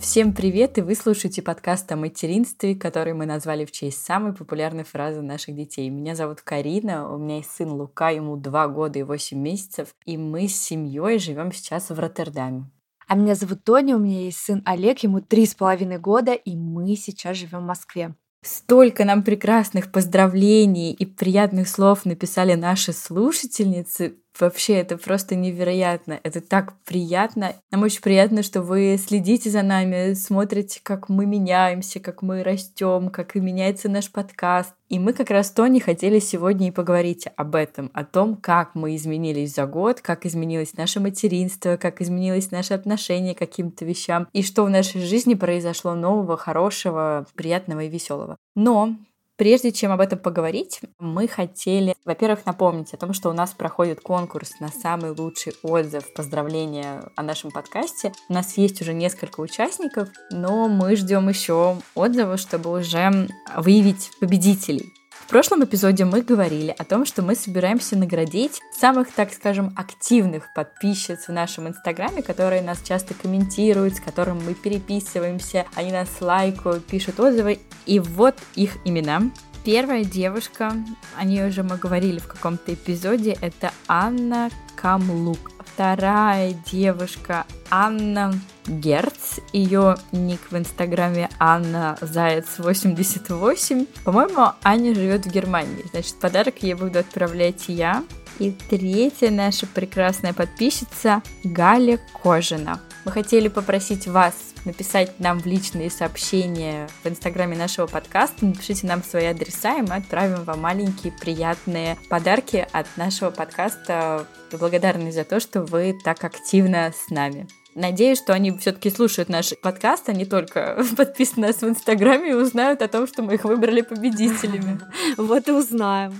Всем привет, и вы слушаете подкаст о материнстве, который мы назвали в честь самой популярной фразы наших детей. Меня зовут Карина, у меня есть сын Лука, ему 2 года и 8 месяцев, и мы с семьей живем сейчас в Роттердаме. А меня зовут Тоня, у меня есть сын Олег, ему три с половиной года, и мы сейчас живем в Москве. Столько нам прекрасных поздравлений и приятных слов написали наши слушательницы. Вообще, это просто невероятно. Это так приятно. Нам очень приятно, что вы следите за нами, смотрите, как мы меняемся, как мы растем, как и меняется наш подкаст. И мы как раз то не хотели сегодня и поговорить об этом, о том, как мы изменились за год, как изменилось наше материнство, как изменилось наше отношение к каким-то вещам, и что в нашей жизни произошло нового, хорошего, приятного и веселого. Но Прежде чем об этом поговорить, мы хотели, во-первых, напомнить о том, что у нас проходит конкурс на самый лучший отзыв, поздравления о нашем подкасте. У нас есть уже несколько участников, но мы ждем еще отзывы, чтобы уже выявить победителей. В прошлом эпизоде мы говорили о том, что мы собираемся наградить самых, так скажем, активных подписчиц в нашем инстаграме, которые нас часто комментируют, с которыми мы переписываемся, они нас лайкают, пишут отзывы. И вот их имена. Первая девушка, о ней уже мы говорили в каком-то эпизоде, это Анна Камлук. Вторая девушка Анна Герц. Ее ник в инстаграме Анна Заяц 88. По-моему, Аня живет в Германии. Значит, подарок ей буду отправлять я. И третья наша прекрасная подписчица Галя Кожина. Мы хотели попросить вас написать нам в личные сообщения в инстаграме нашего подкаста. Напишите нам свои адреса, и мы отправим вам маленькие приятные подарки от нашего подкаста. Благодарны за то, что вы так активно с нами. Надеюсь, что они все-таки слушают наш подкаст, а не только подписаны нас в Инстаграме и узнают о том, что мы их выбрали победителями. Вот и узнаем.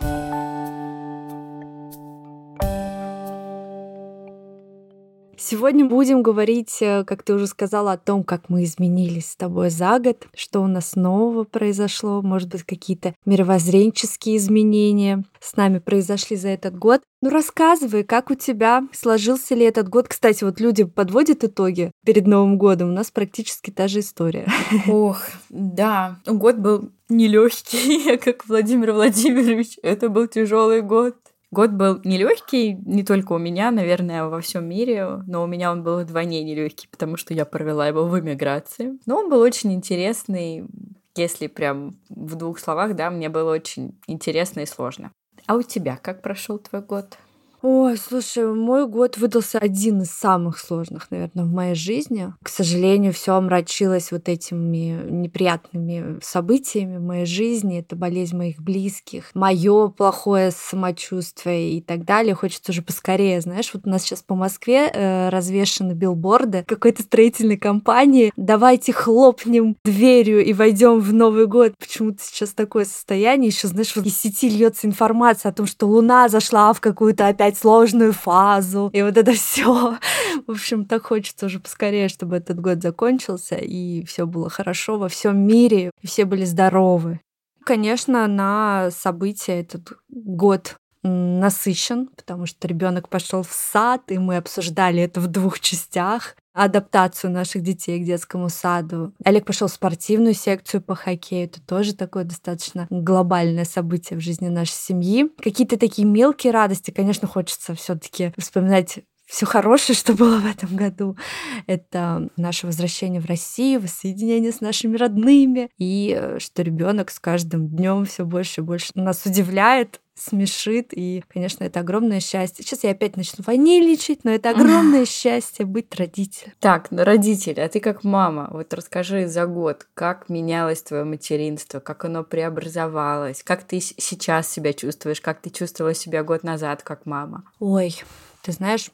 Сегодня будем говорить, э, как ты уже сказала, о том, как мы изменились с тобой за год, что у нас нового произошло, может быть, какие-то мировоззренческие изменения с нами произошли за этот год. Ну, рассказывай, как у тебя сложился ли этот год. Кстати, вот люди подводят итоги перед Новым годом. У нас практически та же история. Ох, да. Год был нелегкий, как Владимир Владимирович. Это был тяжелый год. Год был нелегкий, не только у меня, наверное, во всем мире, но у меня он был вдвойне нелегкий, потому что я провела его в эмиграции. Но он был очень интересный, если прям в двух словах, да, мне было очень интересно и сложно. А у тебя как прошел твой год? Ой, слушай, мой год выдался один из самых сложных, наверное, в моей жизни. К сожалению, все омрачилось вот этими неприятными событиями в моей жизни. Это болезнь моих близких, мое плохое самочувствие и так далее. Хочется уже поскорее, знаешь, вот у нас сейчас по Москве э, развешаны билборды какой-то строительной компании. Давайте хлопнем дверью и войдем в Новый год. Почему-то сейчас такое состояние. Еще, знаешь, вот из сети льется информация о том, что Луна зашла в какую-то опять опять сложную фазу, и вот это все. В общем, так хочется уже поскорее, чтобы этот год закончился, и все было хорошо во всем мире, и все были здоровы. Конечно, на события этот год насыщен, потому что ребенок пошел в сад, и мы обсуждали это в двух частях адаптацию наших детей к детскому саду. Олег пошел в спортивную секцию по хоккею. Это тоже такое достаточно глобальное событие в жизни нашей семьи. Какие-то такие мелкие радости, конечно, хочется все-таки вспоминать все хорошее, что было в этом году. Это наше возвращение в Россию, воссоединение с нашими родными, и э, что ребенок с каждым днем все больше и больше нас удивляет, смешит, и, конечно, это огромное счастье. Сейчас я опять начну ваниличить, но это огромное счастье быть родителем. Так, ну родитель, а ты как мама, вот расскажи за год, как менялось твое материнство, как оно преобразовалось, как ты сейчас себя чувствуешь, как ты чувствовала себя год назад как мама? Ой, ты знаешь,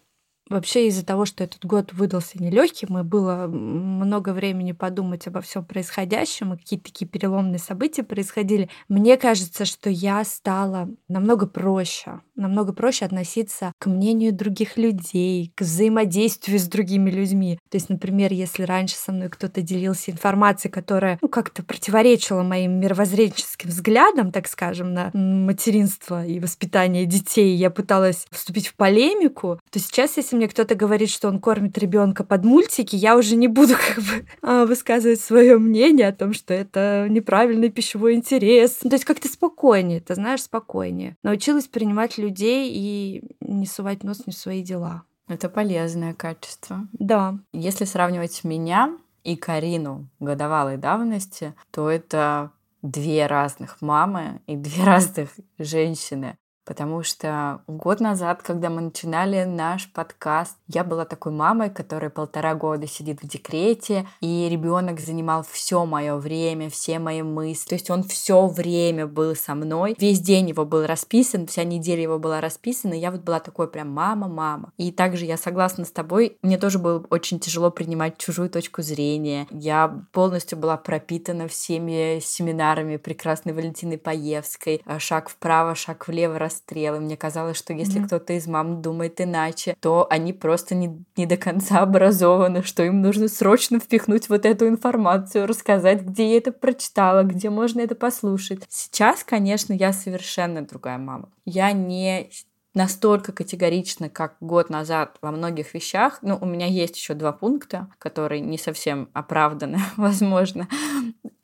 Вообще из-за того, что этот год выдался нелегким, и было много времени подумать обо всем происходящем, и какие-то такие переломные события происходили, мне кажется, что я стала намного проще намного проще относиться к мнению других людей, к взаимодействию с другими людьми. То есть, например, если раньше со мной кто-то делился информацией, которая ну, как-то противоречила моим мировоззренческим взглядам, так скажем, на материнство и воспитание детей, я пыталась вступить в полемику, то сейчас, если мне кто-то говорит, что он кормит ребенка под мультики, я уже не буду как бы а, высказывать свое мнение о том, что это неправильный пищевой интерес. То есть как-то спокойнее, ты знаешь, спокойнее. Научилась принимать людей и не сувать нос не в свои дела. Это полезное качество. Да. Если сравнивать меня и Карину годовалой давности, то это две разных мамы и две разных женщины. Потому что год назад, когда мы начинали наш подкаст, я была такой мамой, которая полтора года сидит в декрете, и ребенок занимал все мое время, все мои мысли. То есть он все время был со мной. Весь день его был расписан, вся неделя его была расписана. И я вот была такой прям мама, мама. И также я согласна с тобой. Мне тоже было очень тяжело принимать чужую точку зрения. Я полностью была пропитана всеми семинарами прекрасной Валентины Паевской. Шаг вправо, шаг влево, расстрелы. Мне казалось, что если mm-hmm. кто-то из мам думает иначе, то они просто не, не до конца образованы, что им нужно срочно впихнуть вот эту информацию, рассказать, где я это прочитала, где можно это послушать. Сейчас, конечно, я совершенно другая мама. Я не настолько категорично, как год назад во многих вещах. Ну, у меня есть еще два пункта, которые не совсем оправданы, возможно.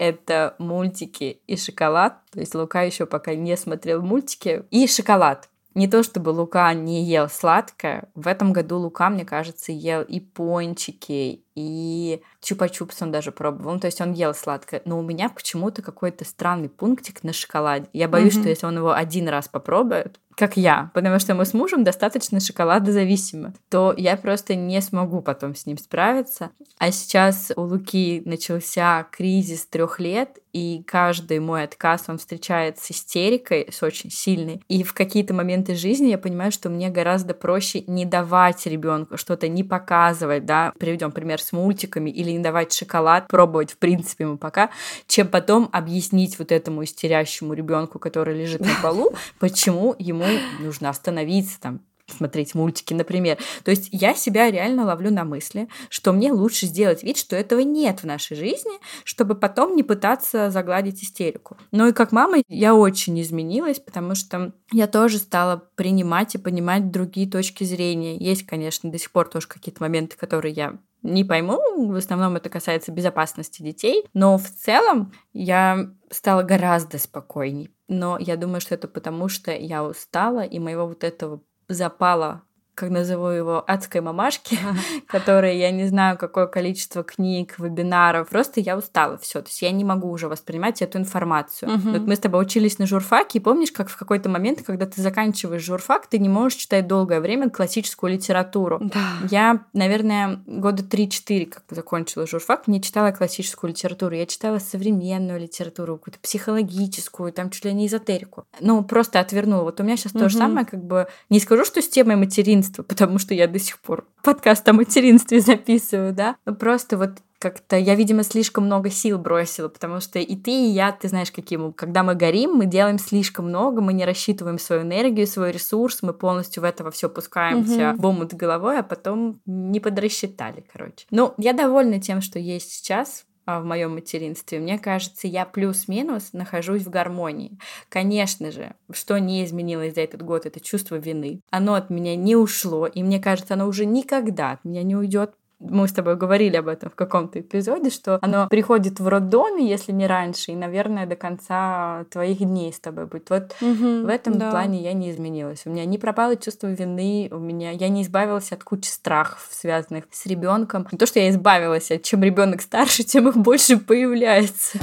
Это мультики и шоколад. То есть Лука еще пока не смотрел мультики. И шоколад. Не то чтобы Лука не ел сладкое. В этом году Лука, мне кажется, ел и пончики, и чупа-чупс он даже пробовал. Ну, то есть он ел сладкое. Но у меня почему-то какой-то странный пунктик на шоколаде. Я боюсь, mm-hmm. что если он его один раз попробует, как я, потому что мы с мужем достаточно шоколадозависимы, то я просто не смогу потом с ним справиться. А сейчас у Луки начался кризис трех лет, и каждый мой отказ он встречает с истерикой, с очень сильной. И в какие-то моменты жизни я понимаю, что мне гораздо проще не давать ребенку что-то, не показывать, да, приведем пример с мультиками, или не давать шоколад, пробовать в принципе ему пока, чем потом объяснить вот этому истерящему ребенку, который лежит на полу, почему ему нужно остановиться, там, смотреть мультики, например. То есть я себя реально ловлю на мысли, что мне лучше сделать вид, что этого нет в нашей жизни, чтобы потом не пытаться загладить истерику. Ну и как мама я очень изменилась, потому что я тоже стала принимать и понимать другие точки зрения. Есть, конечно, до сих пор тоже какие-то моменты, которые я не пойму, в основном это касается безопасности детей, но в целом я стала гораздо спокойней. Но я думаю, что это потому, что я устала, и моего вот этого запала как назову его, адской мамашки, которые я не знаю, какое количество книг, вебинаров. Просто я устала все. То есть я не могу уже воспринимать эту информацию. Uh-huh. Вот мы с тобой учились на журфаке, и помнишь, как в какой-то момент, когда ты заканчиваешь журфак, ты не можешь читать долгое время классическую литературу. Да. Я, наверное, года 3-4, как закончила журфак, не читала классическую литературу. Я читала современную литературу, какую-то психологическую, там чуть ли не эзотерику. Ну, просто отвернула. Вот у меня сейчас uh-huh. то же самое, как бы, не скажу, что с темой материнства материнства, потому что я до сих пор подкаст о материнстве записываю, да. Но просто вот как-то я, видимо, слишком много сил бросила, потому что и ты, и я, ты знаешь, каким, когда мы горим, мы делаем слишком много, мы не рассчитываем свою энергию, свой ресурс, мы полностью в этого все пускаемся mm-hmm. в омут головой, а потом не подрасчитали, короче. Ну, я довольна тем, что есть сейчас, в моем материнстве, мне кажется, я плюс-минус нахожусь в гармонии. Конечно же, что не изменилось за этот год, это чувство вины. Оно от меня не ушло, и мне кажется, оно уже никогда от меня не уйдет мы с тобой говорили об этом в каком-то эпизоде, что оно приходит в роддоме, если не раньше, и, наверное, до конца твоих дней с тобой будет. Вот угу, в этом да. плане я не изменилась. У меня не пропало чувство вины, у меня я не избавилась от кучи страхов, связанных с ребенком. Не то, что я избавилась, а чем ребенок старше, тем их больше появляется.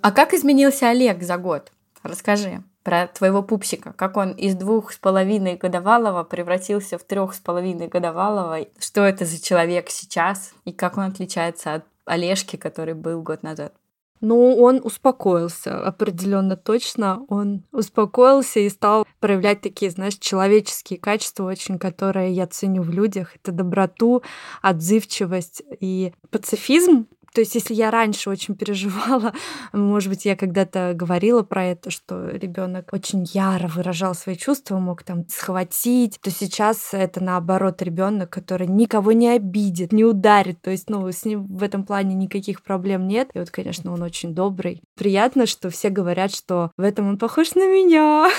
А как изменился Олег за год? Расскажи про твоего пупсика, как он из двух с половиной годовалого превратился в трех с половиной годовалого, что это за человек сейчас и как он отличается от Олежки, который был год назад. Ну, он успокоился определенно точно. Он успокоился и стал проявлять такие, знаешь, человеческие качества, очень которые я ценю в людях. Это доброту, отзывчивость и пацифизм, То есть, если я раньше очень переживала, может быть, я когда-то говорила про это, что ребенок очень яро выражал свои чувства, мог там схватить, то сейчас это наоборот ребенок, который никого не обидит, не ударит. То есть, ну, с ним в этом плане никаких проблем нет. И вот, конечно, он очень добрый. Приятно, что все говорят, что в этом он похож на меня.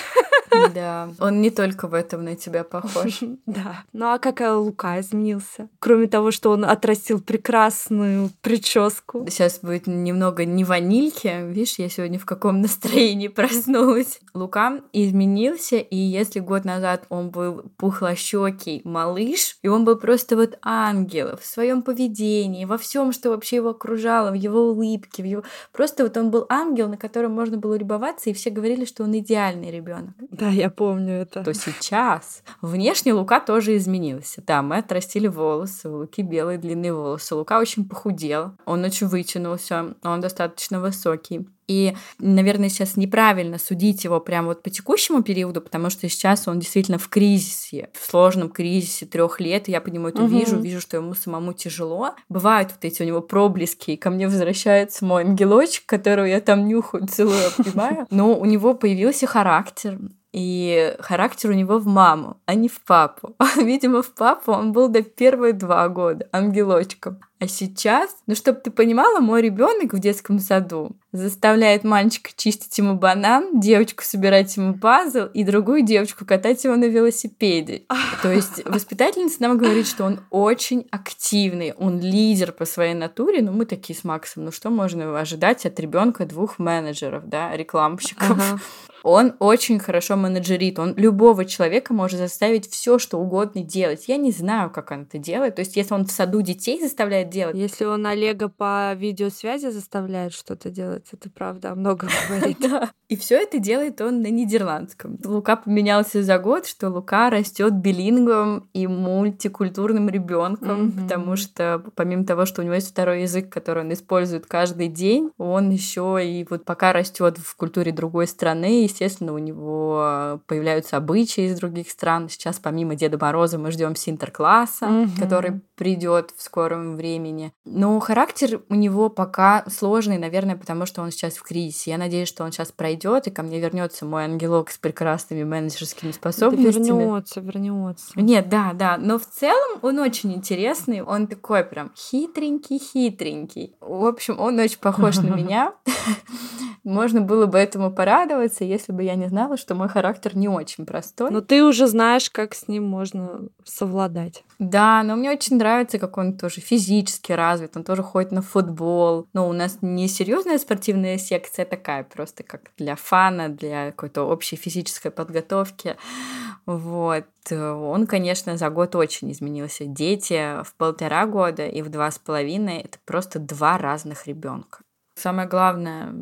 Да, он не только в этом на тебя похож. Да. Ну а как Лука изменился? Кроме того, что он отрастил прекрасную прическу. Сейчас будет немного не ванильки. Видишь, я сегодня в каком настроении проснулась. Лука изменился, и если год назад он был пухлощекий малыш, и он был просто вот ангел в своем поведении, во всем, что вообще его окружало, в его улыбке, в его... Просто вот он был ангел, на котором можно было любоваться, и все говорили, что он идеальный ребенок. Да, я помню это. То сейчас внешне Лука тоже изменился. Да, мы отрастили волосы, у Луки белые длинные волосы. Лука очень похудел, он очень вытянулся, он достаточно высокий. И, наверное, сейчас неправильно судить его прямо вот по текущему периоду, потому что сейчас он действительно в кризисе, в сложном кризисе трех лет. Я по нему это угу. вижу, вижу, что ему самому тяжело. Бывают вот эти у него проблески, и ко мне возвращается мой ангелочек, которого я там нюхаю, целую, обнимаю. Но у него появился характер, и характер у него в маму, а не в папу. Видимо, в папу он был до первые два года ангелочком. А сейчас, ну, чтобы ты понимала, мой ребенок в детском саду заставляет мальчика чистить ему банан, девочку собирать ему пазл и другую девочку катать его на велосипеде. То есть воспитательница нам говорит, что он очень активный, он лидер по своей натуре. Ну, мы такие с Максом, ну что можно ожидать от ребенка двух менеджеров, да, рекламщиков? Он очень хорошо менеджерит, он любого человека может заставить все, что угодно делать. Я не знаю, как он это делает. То есть, если он в саду детей заставляет делать... Если он Олега по видеосвязи заставляет что-то делать, это правда много говорит. И все это делает он на нидерландском. Лука поменялся за год, что Лука растет билингвом и мультикультурным ребенком, потому что помимо того, что у него есть второй язык, который он использует каждый день, он еще и вот пока растет в культуре другой страны, естественно, у него появляются обычаи из других стран. Сейчас помимо Деда Мороза мы ждем Синтеркласса, угу. который придет в скором времени. Но характер у него пока сложный, наверное, потому что он сейчас в кризисе. Я надеюсь, что он сейчас пройдет и ко мне вернется мой ангелок с прекрасными менеджерскими способностями. Да вернется, вернется. Нет, да, да. Но в целом он очень интересный. Он такой прям хитренький, хитренький. В общем, он очень похож на меня. Можно было бы этому порадоваться, если бы я не знала, что мой характер не очень простой. Но ты уже знаешь, как с ним можно совладать. Да, но мне очень нравится, как он тоже физически развит, он тоже ходит на футбол. Но у нас не серьезная спортивная секция такая, просто как для фана, для какой-то общей физической подготовки. Вот. Он, конечно, за год очень изменился. Дети в полтора года и в два с половиной — это просто два разных ребенка. Самое главное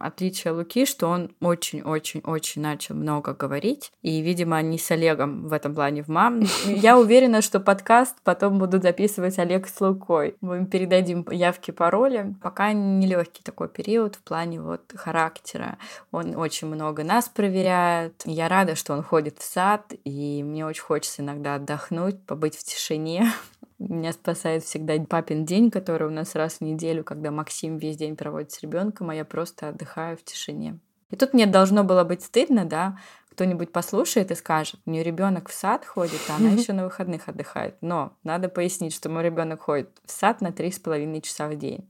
отличие Луки, что он очень-очень-очень начал много говорить. И, видимо, они с Олегом в этом плане в мам. Я уверена, что подкаст потом будут записывать Олег с Лукой. Мы им передадим явки, пароли. Пока нелегкий такой период в плане вот характера. Он очень много нас проверяет. Я рада, что он ходит в сад, и мне очень хочется иногда отдохнуть, побыть в тишине. Меня спасает всегда папин день, который у нас раз в неделю, когда Максим весь день проводит с ребенком, а я просто отдыхаю в тишине. И тут мне должно было быть стыдно, да, кто-нибудь послушает и скажет, у нее ребенок в сад ходит, а она еще на выходных отдыхает. Но надо пояснить, что мой ребенок ходит в сад на три с половиной часа в день.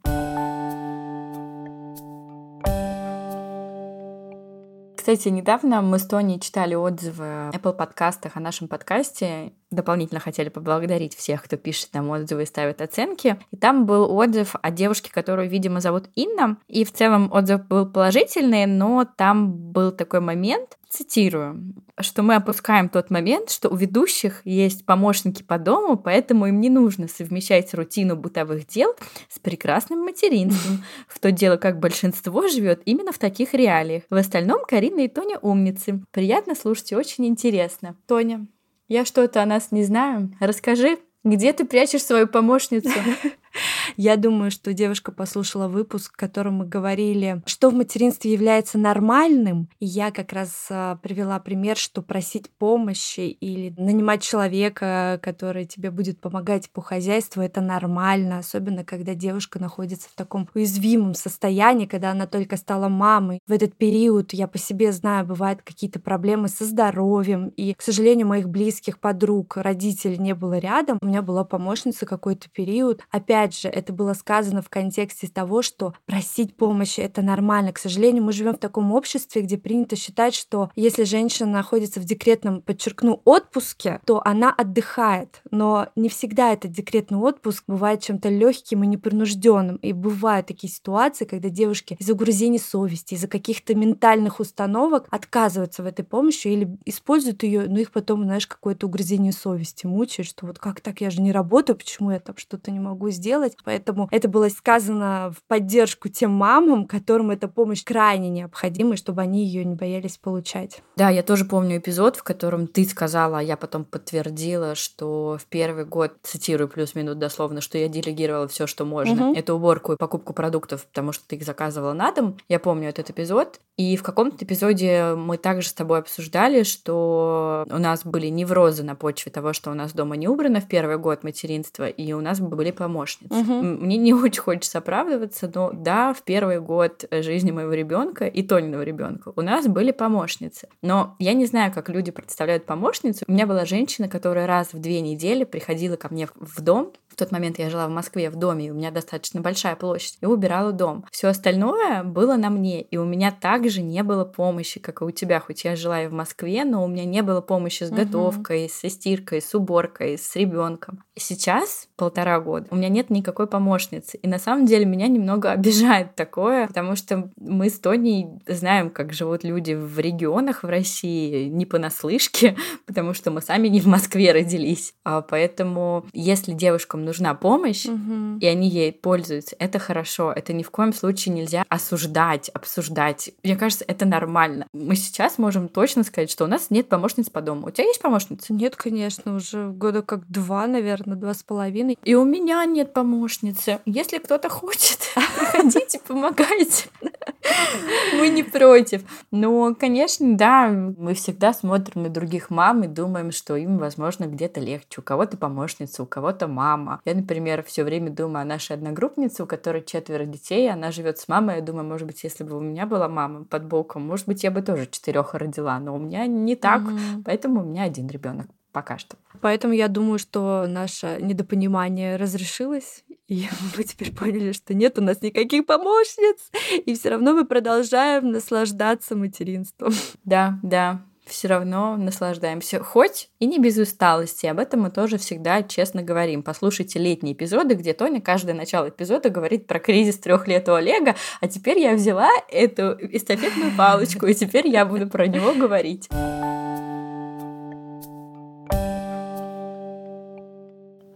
Кстати, недавно мы с Тони читали отзывы в Apple подкастах о нашем подкасте. Дополнительно хотели поблагодарить всех, кто пишет нам отзывы и ставит оценки. И там был отзыв о девушке, которую, видимо, зовут Инна. И в целом отзыв был положительный, но там был такой момент, цитирую, что мы опускаем тот момент, что у ведущих есть помощники по дому, поэтому им не нужно совмещать рутину бытовых дел с прекрасным материнством. В то дело, как большинство живет именно в таких реалиях. В остальном Карина и Тоня умницы. Приятно слушать и очень интересно. Тоня, я что-то о нас не знаю. Расскажи, где ты прячешь свою помощницу? Я думаю, что девушка послушала выпуск, в котором мы говорили, что в материнстве является нормальным. И я как раз а, привела пример, что просить помощи или нанимать человека, который тебе будет помогать по хозяйству, это нормально. Особенно, когда девушка находится в таком уязвимом состоянии, когда она только стала мамой. В этот период, я по себе знаю, бывают какие-то проблемы со здоровьем. И, к сожалению, моих близких подруг, родителей не было рядом. У меня была помощница какой-то период. Опять же, это было сказано в контексте того, что просить помощи это нормально. К сожалению, мы живем в таком обществе, где принято считать, что если женщина находится в декретном, подчеркну, отпуске, то она отдыхает. Но не всегда этот декретный отпуск бывает чем-то легким и непринужденным. И бывают такие ситуации, когда девушки из-за угрызений совести, из-за каких-то ментальных установок отказываются в этой помощи или используют ее, но их потом, знаешь, какое-то угрызение совести мучает, что вот как так, я же не работаю, почему я там что-то не могу сделать. Поэтому это было сказано в поддержку тем мамам, которым эта помощь крайне необходима, чтобы они ее не боялись получать. Да, я тоже помню эпизод, в котором ты сказала, а я потом подтвердила, что в первый год, цитирую плюс-минус дословно, что я делегировала все, что можно. Угу. Это уборку и покупку продуктов, потому что ты их заказывала на дом. Я помню этот эпизод. И в каком-то эпизоде мы также с тобой обсуждали, что у нас были неврозы на почве того, что у нас дома не убрано в первый год материнства, и у нас были помощницы. Угу. Мне не очень хочется оправдываться, но да, в первый год жизни моего ребенка и Тониного ребенка у нас были помощницы. Но я не знаю, как люди представляют помощницу. У меня была женщина, которая раз в две недели приходила ко мне в дом в тот момент я жила в Москве в доме, и у меня достаточно большая площадь, и убирала дом. Все остальное было на мне, и у меня также не было помощи, как и у тебя, хоть я жила и в Москве, но у меня не было помощи с готовкой, угу. со стиркой, с уборкой, с ребенком. Сейчас, полтора года, у меня нет никакой помощницы. И на самом деле меня немного обижает такое, потому что мы с Тоней знаем, как живут люди в регионах в России, не понаслышке, потому что мы сами не в Москве родились. А поэтому, если девушкам нужна помощь, угу. и они ей пользуются, это хорошо. Это ни в коем случае нельзя осуждать, обсуждать. Мне кажется, это нормально. Мы сейчас можем точно сказать, что у нас нет помощниц по дому. У тебя есть помощница? Нет, конечно, уже года как два, наверное, два с половиной. И у меня нет помощницы. Если кто-то хочет, приходите, помогайте. Мы не против. Но, конечно, да, мы всегда смотрим на других мам и думаем, что им, возможно, где-то легче. У кого-то помощница, у кого-то мама. Я, например, все время думаю о нашей одногруппнице, у которой четверо детей, она живет с мамой. Я думаю, может быть, если бы у меня была мама под боком, может быть, я бы тоже четырех родила. Но у меня не так, mm-hmm. поэтому у меня один ребенок пока что. Поэтому я думаю, что наше недопонимание разрешилось, и мы теперь поняли, что нет у нас никаких помощниц, и все равно мы продолжаем наслаждаться материнством. Да, да, все равно наслаждаемся. Хоть и не без усталости. Об этом мы тоже всегда честно говорим. Послушайте летние эпизоды, где Тоня каждое начало эпизода говорит про кризис трех лет у Олега, а теперь я взяла эту эстафетную палочку, и теперь я буду про него говорить.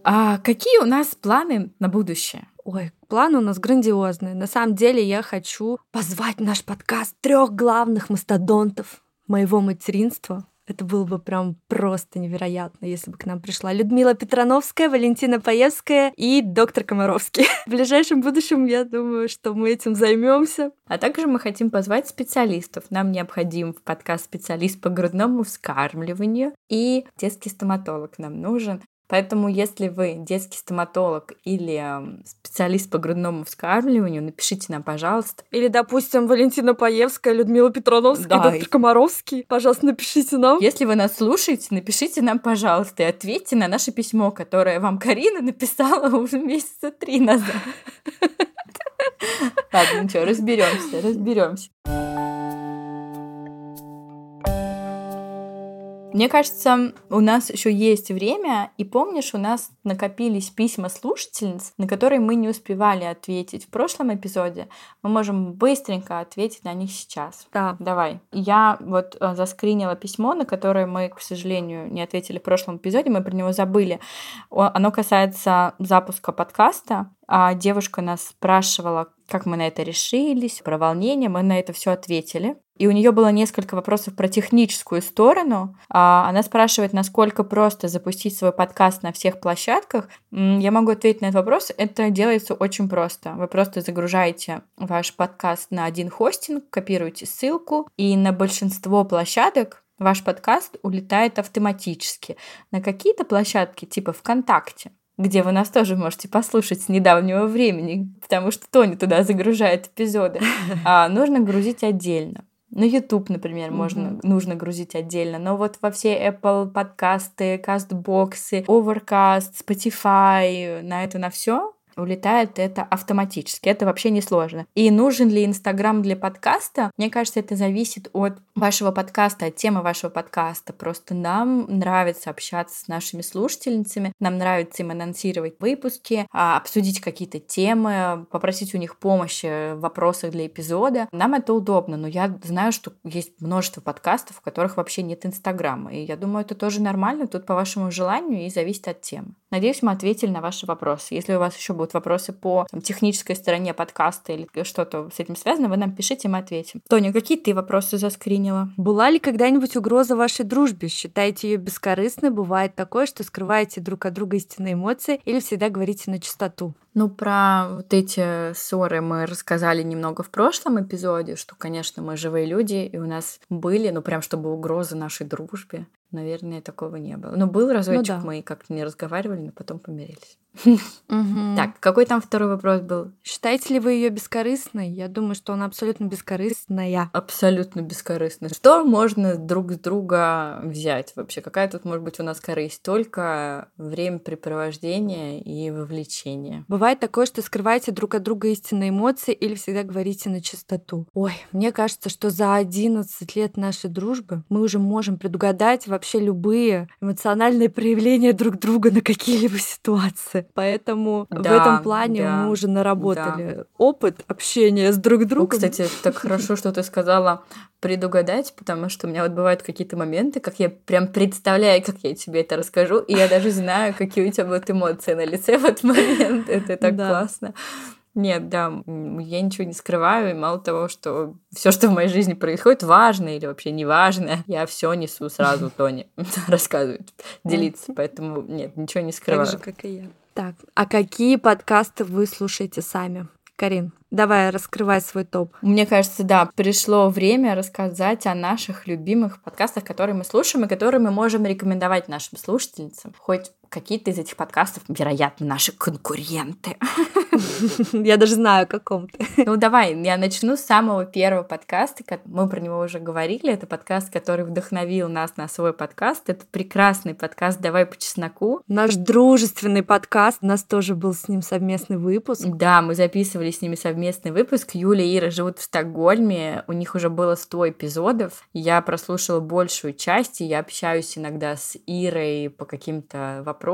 А какие у нас планы на будущее? Ой, планы у нас грандиозные. На самом деле я хочу позвать в наш подкаст трех главных мастодонтов моего материнства. Это было бы прям просто невероятно, если бы к нам пришла Людмила Петрановская, Валентина Паевская и доктор Комаровский. В ближайшем будущем, я думаю, что мы этим займемся. А также мы хотим позвать специалистов. Нам необходим в подкаст специалист по грудному вскармливанию и детский стоматолог нам нужен. Поэтому, если вы детский стоматолог или специалист по грудному вскармливанию, напишите нам, пожалуйста. Или, допустим, Валентина Паевская, Людмила Петрановская, да. доктор Комаровский. Пожалуйста, напишите нам. Если вы нас слушаете, напишите нам, пожалуйста, и ответьте на наше письмо, которое вам Карина написала уже месяца три назад. Ладно, ничего, разберемся, разберемся. Мне кажется, у нас еще есть время, и помнишь, у нас накопились письма слушательниц, на которые мы не успевали ответить в прошлом эпизоде. Мы можем быстренько ответить на них сейчас. Да. Давай. Я вот э, заскринила письмо, на которое мы, к сожалению, не ответили в прошлом эпизоде, мы про него забыли. Оно касается запуска подкаста. А девушка нас спрашивала, как мы на это решились, про волнение. Мы на это все ответили. И у нее было несколько вопросов про техническую сторону. А, она спрашивает, насколько просто запустить свой подкаст на всех площадках. Я могу ответить на этот вопрос. Это делается очень просто. Вы просто загружаете ваш подкаст на один хостинг, копируете ссылку, и на большинство площадок ваш подкаст улетает автоматически. На какие-то площадки, типа ВКонтакте, где вы нас тоже можете послушать с недавнего времени, потому что Тони туда загружает эпизоды, а нужно грузить отдельно. На YouTube, например, mm-hmm. можно, нужно грузить отдельно. Но вот во все Apple подкасты, кастбоксы, Overcast, Spotify, на это на все улетает это автоматически. Это вообще не сложно. И нужен ли Инстаграм для подкаста? Мне кажется, это зависит от вашего подкаста, от темы вашего подкаста. Просто нам нравится общаться с нашими слушательницами, нам нравится им анонсировать выпуски, а, обсудить какие-то темы, попросить у них помощи в вопросах для эпизода. Нам это удобно, но я знаю, что есть множество подкастов, в которых вообще нет Инстаграма. И я думаю, это тоже нормально, тут по вашему желанию и зависит от темы. Надеюсь, мы ответили на ваши вопросы. Если у вас еще будут вопросы по там, технической стороне подкаста или что-то с этим связано, вы нам пишите, мы ответим. Тоня, какие ты вопросы заскринила? Была ли когда-нибудь угроза вашей дружбе? Считаете ее бескорыстной? Бывает такое, что скрываете друг от друга истинные эмоции или всегда говорите на чистоту? Ну, про вот эти ссоры мы рассказали немного в прошлом эпизоде, что, конечно, мы живые люди, и у нас были, ну, прям чтобы угрозы нашей дружбе. Наверное, такого не было. Но был разочек, ну, да. мы как-то не разговаривали, но потом помирились. Так, какой там второй вопрос был? Считаете ли вы ее бескорыстной? Я думаю, что она абсолютно бескорыстная. Абсолютно бескорыстная. Что можно друг с друга взять вообще? Какая тут может быть у нас корысть? Только времяпрепровождение и вовлечение. Бывает такое, что скрываете друг от друга истинные эмоции или всегда говорите на чистоту. Ой, мне кажется, что за 11 лет нашей дружбы мы уже можем предугадать вообще любые эмоциональные проявления друг друга на какие-либо ситуации. Поэтому да, в этом плане да, мы уже наработали да. опыт общения с друг другом. О, кстати, так хорошо, что ты сказала предугадать, потому что у меня вот бывают какие-то моменты, как я прям представляю, как я тебе это расскажу, и я даже знаю, какие у тебя будут эмоции на лице в этот момент. Это так классно. Нет, да, я ничего не скрываю, и мало того, что все, что в моей жизни происходит, важно или вообще не важно, я все несу сразу Тони рассказывать, делиться, поэтому нет, ничего не скрываю. Так же, как и я. Так, а какие подкасты вы слушаете сами? Карин, давай раскрывай свой топ. Мне кажется, да, пришло время рассказать о наших любимых подкастах, которые мы слушаем и которые мы можем рекомендовать нашим слушательницам. Хоть какие-то из этих подкастов, вероятно, наши конкуренты. Я даже знаю, о каком ты. Ну, давай, я начну с самого первого подкаста. Мы про него уже говорили. Это подкаст, который вдохновил нас на свой подкаст. Это прекрасный подкаст «Давай по чесноку». Наш дружественный подкаст. У нас тоже был с ним совместный выпуск. Да, мы записывали с ними совместный выпуск. Юля и Ира живут в Стокгольме. У них уже было 100 эпизодов. Я прослушала большую часть, и я общаюсь иногда с Ирой по каким-то вопросам.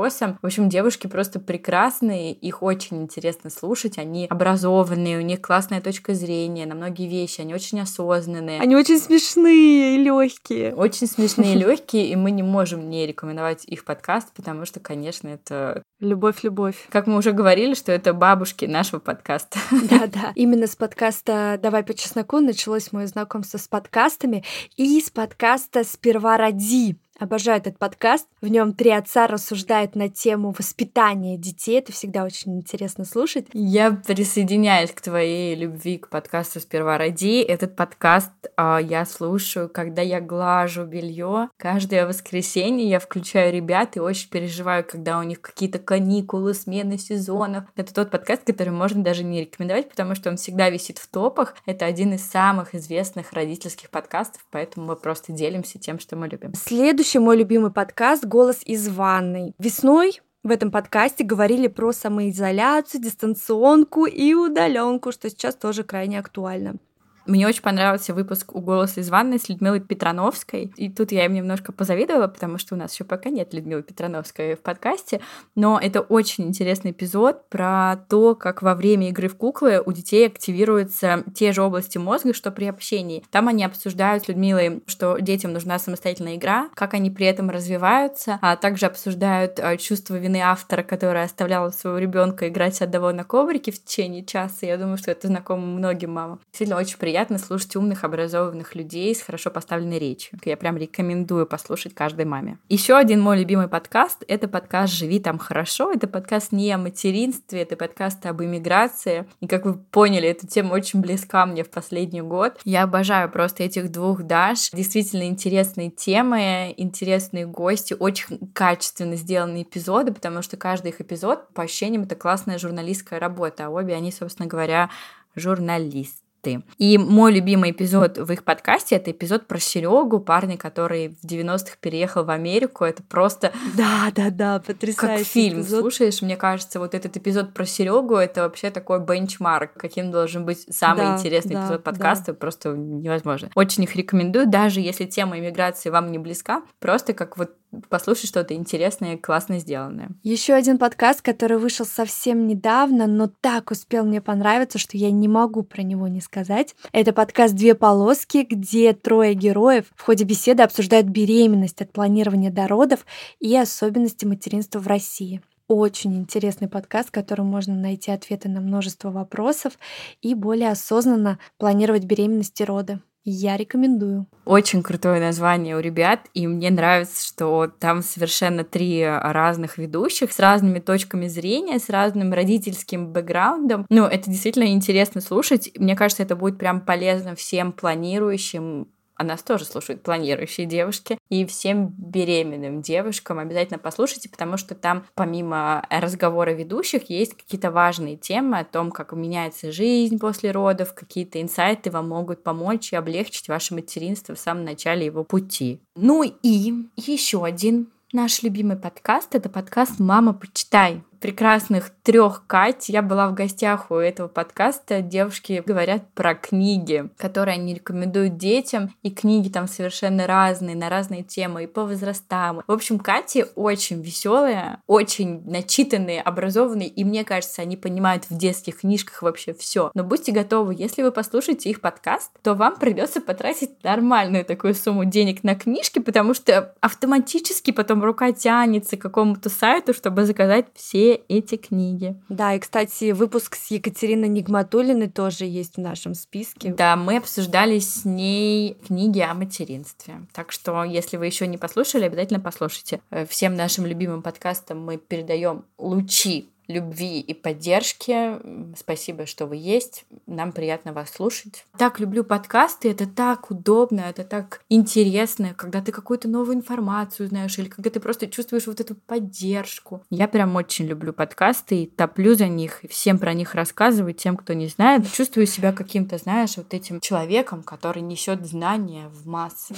В общем, девушки просто прекрасные, их очень интересно слушать, они образованные, у них классная точка зрения на многие вещи, они очень осознанные. Они очень смешные и легкие. Очень смешные и легкие, и мы не можем не рекомендовать их подкаст, потому что, конечно, это... Любовь, любовь. Как мы уже говорили, что это бабушки нашего подкаста. Да-да. Именно с подкаста «Давай по чесноку» началось мое знакомство с подкастами и с подкаста «Сперва роди». Обожаю этот подкаст. В нем три отца рассуждают на тему воспитания детей. Это всегда очень интересно слушать. Я присоединяюсь к твоей любви к подкасту «Сперва роди». Этот подкаст э, я слушаю, когда я глажу белье. Каждое воскресенье я включаю ребят и очень переживаю, когда у них какие-то каникулы, смены сезонов. Это тот подкаст, который можно даже не рекомендовать, потому что он всегда висит в топах. Это один из самых известных родительских подкастов, поэтому мы просто делимся тем, что мы любим. Следующий Следующий мой любимый подкаст «Голос из ванной». Весной в этом подкасте говорили про самоизоляцию, дистанционку и удаленку, что сейчас тоже крайне актуально. Мне очень понравился выпуск «У голоса из ванной» с Людмилой Петрановской. И тут я им немножко позавидовала, потому что у нас еще пока нет Людмилы Петрановской в подкасте. Но это очень интересный эпизод про то, как во время игры в куклы у детей активируются те же области мозга, что при общении. Там они обсуждают с Людмилой, что детям нужна самостоятельная игра, как они при этом развиваются, а также обсуждают а, чувство вины автора, который оставлял своего ребенка играть одного на коврике в течение часа. Я думаю, что это знакомо многим мамам. Действительно, очень приятно приятно слушать умных, образованных людей с хорошо поставленной речью. Я прям рекомендую послушать каждой маме. Еще один мой любимый подкаст — это подкаст «Живи там хорошо». Это подкаст не о материнстве, это подкаст об иммиграции. И как вы поняли, эта тема очень близка мне в последний год. Я обожаю просто этих двух Даш. Действительно интересные темы, интересные гости, очень качественно сделанные эпизоды, потому что каждый их эпизод, по ощущениям, это классная журналистская работа. А обе они, собственно говоря, журналист ты. И мой любимый эпизод в их подкасте это эпизод про Серегу, парня, который в 90-х переехал в Америку. Это просто да, да, да, потрясающий как фильм. эпизод. Слушаешь, мне кажется, вот этот эпизод про Серегу это вообще такой бенчмарк, каким должен быть самый Да, интересный да, эпизод подкаста, просто невозможно. Очень их рекомендую, даже если тема иммиграции вам не близка, просто как вот послушать что-то интересное, классно сделанное. Еще один подкаст, который вышел совсем недавно, но так успел мне понравиться, что я не могу про него не сказать. Это подкаст «Две полоски», где трое героев в ходе беседы обсуждают беременность от планирования до родов и особенности материнства в России. Очень интересный подкаст, в котором можно найти ответы на множество вопросов и более осознанно планировать беременность и роды. Я рекомендую. Очень крутое название у ребят, и мне нравится, что там совершенно три разных ведущих с разными точками зрения, с разным родительским бэкграундом. Ну, это действительно интересно слушать. Мне кажется, это будет прям полезно всем планирующим а нас тоже слушают планирующие девушки. И всем беременным девушкам обязательно послушайте, потому что там помимо разговора ведущих есть какие-то важные темы о том, как меняется жизнь после родов, какие-то инсайты вам могут помочь и облегчить ваше материнство в самом начале его пути. Ну и еще один наш любимый подкаст — это подкаст «Мама, почитай» прекрасных трех Кать. Я была в гостях у этого подкаста. Девушки говорят про книги, которые они рекомендуют детям. И книги там совершенно разные, на разные темы, и по возрастам. В общем, Кати очень веселые, очень начитанные, образованные. И мне кажется, они понимают в детских книжках вообще все. Но будьте готовы, если вы послушаете их подкаст, то вам придется потратить нормальную такую сумму денег на книжки, потому что автоматически потом рука тянется к какому-то сайту, чтобы заказать все эти книги. Да, и, кстати, выпуск с Екатериной Нигматулиной тоже есть в нашем списке. Да, мы обсуждали с ней книги о материнстве. Так что, если вы еще не послушали, обязательно послушайте. Э, всем нашим любимым подкастам мы передаем лучи любви и поддержки. Спасибо, что вы есть. Нам приятно вас слушать. Так люблю подкасты. Это так удобно, это так интересно, когда ты какую-то новую информацию знаешь, или когда ты просто чувствуешь вот эту поддержку. Я прям очень люблю подкасты и топлю за них, и всем про них рассказываю, тем, кто не знает. Чувствую себя каким-то, знаешь, вот этим человеком, который несет знания в массы.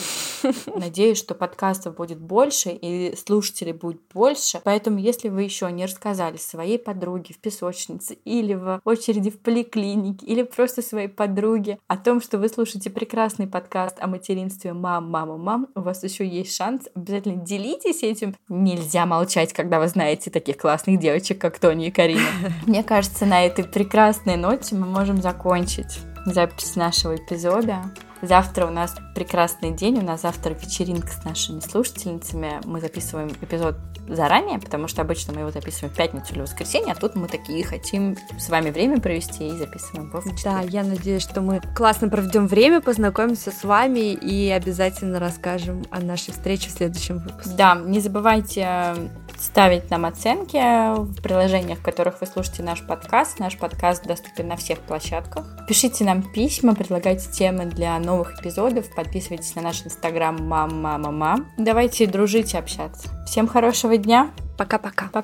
Надеюсь, что подкастов будет больше, и слушателей будет больше. Поэтому, если вы еще не рассказали своей подруге в песочнице или в очереди в поликлинике или просто своей подруге о том, что вы слушаете прекрасный подкаст о материнстве «Мам, мама, мам», у вас еще есть шанс. Обязательно делитесь этим. Нельзя молчать, когда вы знаете таких классных девочек, как Тони и Карина. Мне кажется, на этой прекрасной ноте мы можем закончить запись нашего эпизода. Завтра у нас прекрасный день, у нас завтра вечеринка с нашими слушательницами. Мы записываем эпизод заранее, потому что обычно мы его записываем в пятницу или воскресенье, а тут мы такие хотим с вами время провести и записываем его в четверг. Да, я надеюсь, что мы классно проведем время, познакомимся с вами и обязательно расскажем о нашей встрече в следующем выпуске. Да, не забывайте ставить нам оценки в приложениях, в которых вы слушаете наш подкаст. Наш подкаст доступен на всех площадках. Пишите нам письма, предлагайте темы для новых эпизодов, подписывайтесь на наш инстаграм мам мама мам. Давайте дружить и общаться. Всем хорошего дня. Пока-пока. Пока.